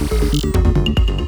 うん。